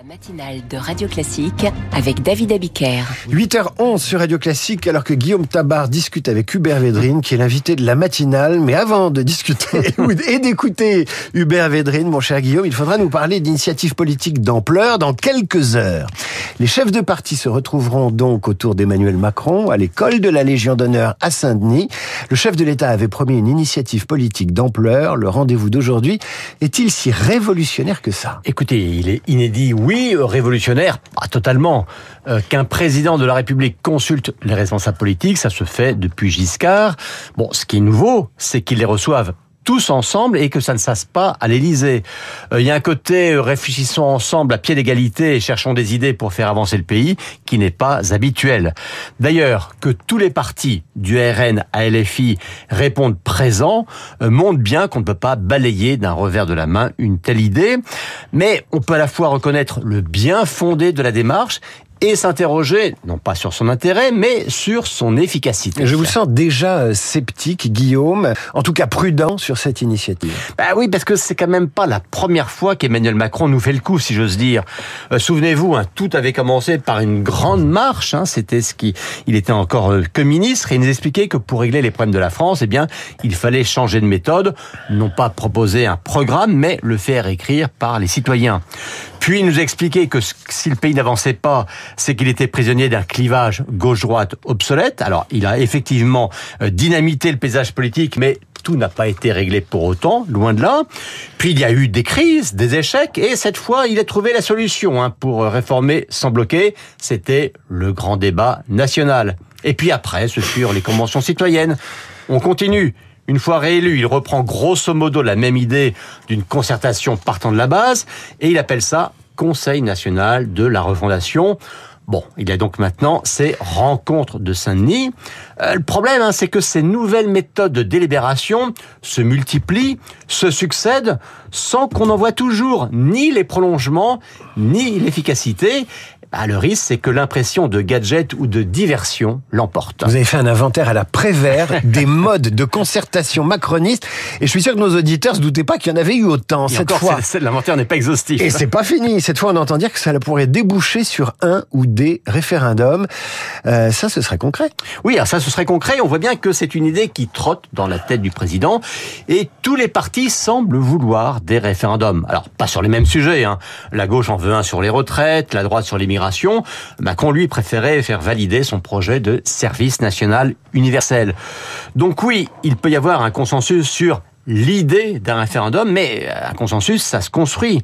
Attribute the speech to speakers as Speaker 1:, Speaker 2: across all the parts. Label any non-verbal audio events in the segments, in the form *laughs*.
Speaker 1: La matinale de Radio Classique avec David Abiker.
Speaker 2: 8h11 sur Radio Classique alors que Guillaume Tabar discute avec Hubert Védrine qui est l'invité de la matinale. Mais avant de discuter *laughs* et d'écouter Hubert Védrine, mon cher Guillaume, il faudra nous parler d'initiatives politiques d'ampleur dans quelques heures. Les chefs de parti se retrouveront donc autour d'Emmanuel Macron à l'école de la Légion d'honneur à Saint-Denis. Le chef de l'État avait promis une initiative politique d'ampleur. Le rendez-vous d'aujourd'hui est-il si révolutionnaire que ça?
Speaker 3: Écoutez, il est inédit, oui oui, euh, révolutionnaire, pas totalement. Euh, qu'un président de la République consulte les responsables politiques, ça se fait depuis Giscard. Bon, ce qui est nouveau, c'est qu'ils les reçoivent tous ensemble et que ça ne sasse pas à l'Élysée. Euh, il y a un côté euh, réfléchissons ensemble à pied d'égalité et cherchons des idées pour faire avancer le pays qui n'est pas habituel. D'ailleurs, que tous les partis du RN à LFI répondent présents euh, montre bien qu'on ne peut pas balayer d'un revers de la main une telle idée, mais on peut à la fois reconnaître le bien fondé de la démarche et s'interroger, non pas sur son intérêt, mais sur son efficacité.
Speaker 2: Je vous sens déjà euh, sceptique, Guillaume, en tout cas prudent sur cette initiative.
Speaker 3: Bah oui, parce que c'est quand même pas la première fois qu'Emmanuel Macron nous fait le coup, si j'ose dire. Euh, souvenez-vous, hein, tout avait commencé par une grande marche. Hein, C'était ce qui, il était encore euh, que ministre et il nous expliquait que pour régler les problèmes de la France, eh bien, il fallait changer de méthode, non pas proposer un programme, mais le faire écrire par les citoyens. Puis il nous expliquait que si le pays n'avançait pas, c'est qu'il était prisonnier d'un clivage gauche-droite obsolète. Alors il a effectivement euh, dynamité le paysage politique, mais tout n'a pas été réglé pour autant, loin de là. Puis il y a eu des crises, des échecs, et cette fois, il a trouvé la solution hein, pour réformer sans bloquer. C'était le grand débat national. Et puis après, ce furent les conventions citoyennes. On continue. Une fois réélu, il reprend grosso modo la même idée d'une concertation partant de la base et il appelle ça Conseil national de la refondation. Bon, il y a donc maintenant ces rencontres de Saint-Denis. Euh, le problème, hein, c'est que ces nouvelles méthodes de délibération se multiplient, se succèdent, sans qu'on en voit toujours ni les prolongements, ni l'efficacité. Bah, le risque, c'est que l'impression de gadget ou de diversion l'emporte.
Speaker 2: Vous avez fait un inventaire à la Prévert *laughs* des modes de concertation macroniste, et je suis sûr que nos auditeurs se doutaient pas qu'il y en avait eu autant
Speaker 3: Et
Speaker 2: cette
Speaker 3: encore,
Speaker 2: fois.
Speaker 3: L'inventaire n'est pas exhaustif.
Speaker 2: Et c'est pas fini. Cette fois, on entend dire que ça pourrait déboucher sur un ou des référendums. Euh, ça, ce serait concret.
Speaker 3: Oui, alors ça, ce serait concret. On voit bien que c'est une idée qui trotte dans la tête du président, et tous les partis semblent vouloir des référendums. Alors, pas sur les mêmes sujets. Hein. La gauche en veut un sur les retraites, la droite sur l'immigration. Macron, lui, préférait faire valider son projet de service national universel. Donc oui, il peut y avoir un consensus sur l'idée d'un référendum, mais un consensus, ça se construit.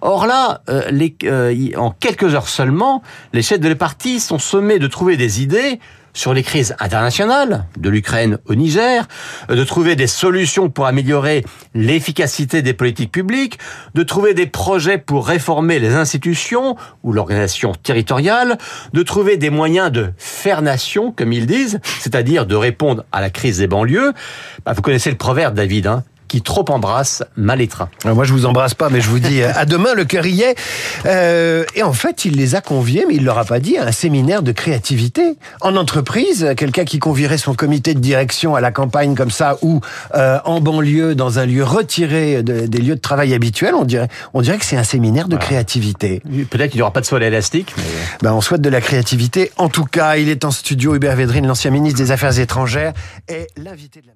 Speaker 3: Or là, euh, euh, en quelques heures seulement, les chefs de les partis sont sommés de trouver des idées sur les crises internationales, de l'Ukraine au Niger, de trouver des solutions pour améliorer l'efficacité des politiques publiques, de trouver des projets pour réformer les institutions ou l'organisation territoriale, de trouver des moyens de faire nation, comme ils disent, c'est-à-dire de répondre à la crise des banlieues. Bah, vous connaissez le proverbe, David, hein qui trop embrasse mal étreint.
Speaker 2: Alors moi, je vous embrasse pas, mais je vous dis euh, à demain, le cœur y est. Euh, et en fait, il les a conviés, mais il leur a pas dit, à un séminaire de créativité. En entreprise, quelqu'un qui convierait son comité de direction à la campagne comme ça, ou euh, en banlieue, dans un lieu retiré de, des lieux de travail habituels, on dirait, on dirait que c'est un séminaire de voilà. créativité.
Speaker 3: Peut-être qu'il n'y aura pas de sol élastique. Mais...
Speaker 2: Ben, on souhaite de la créativité. En tout cas, il est en studio, Hubert Védrine, l'ancien ministre des Affaires étrangères, et l'invité de la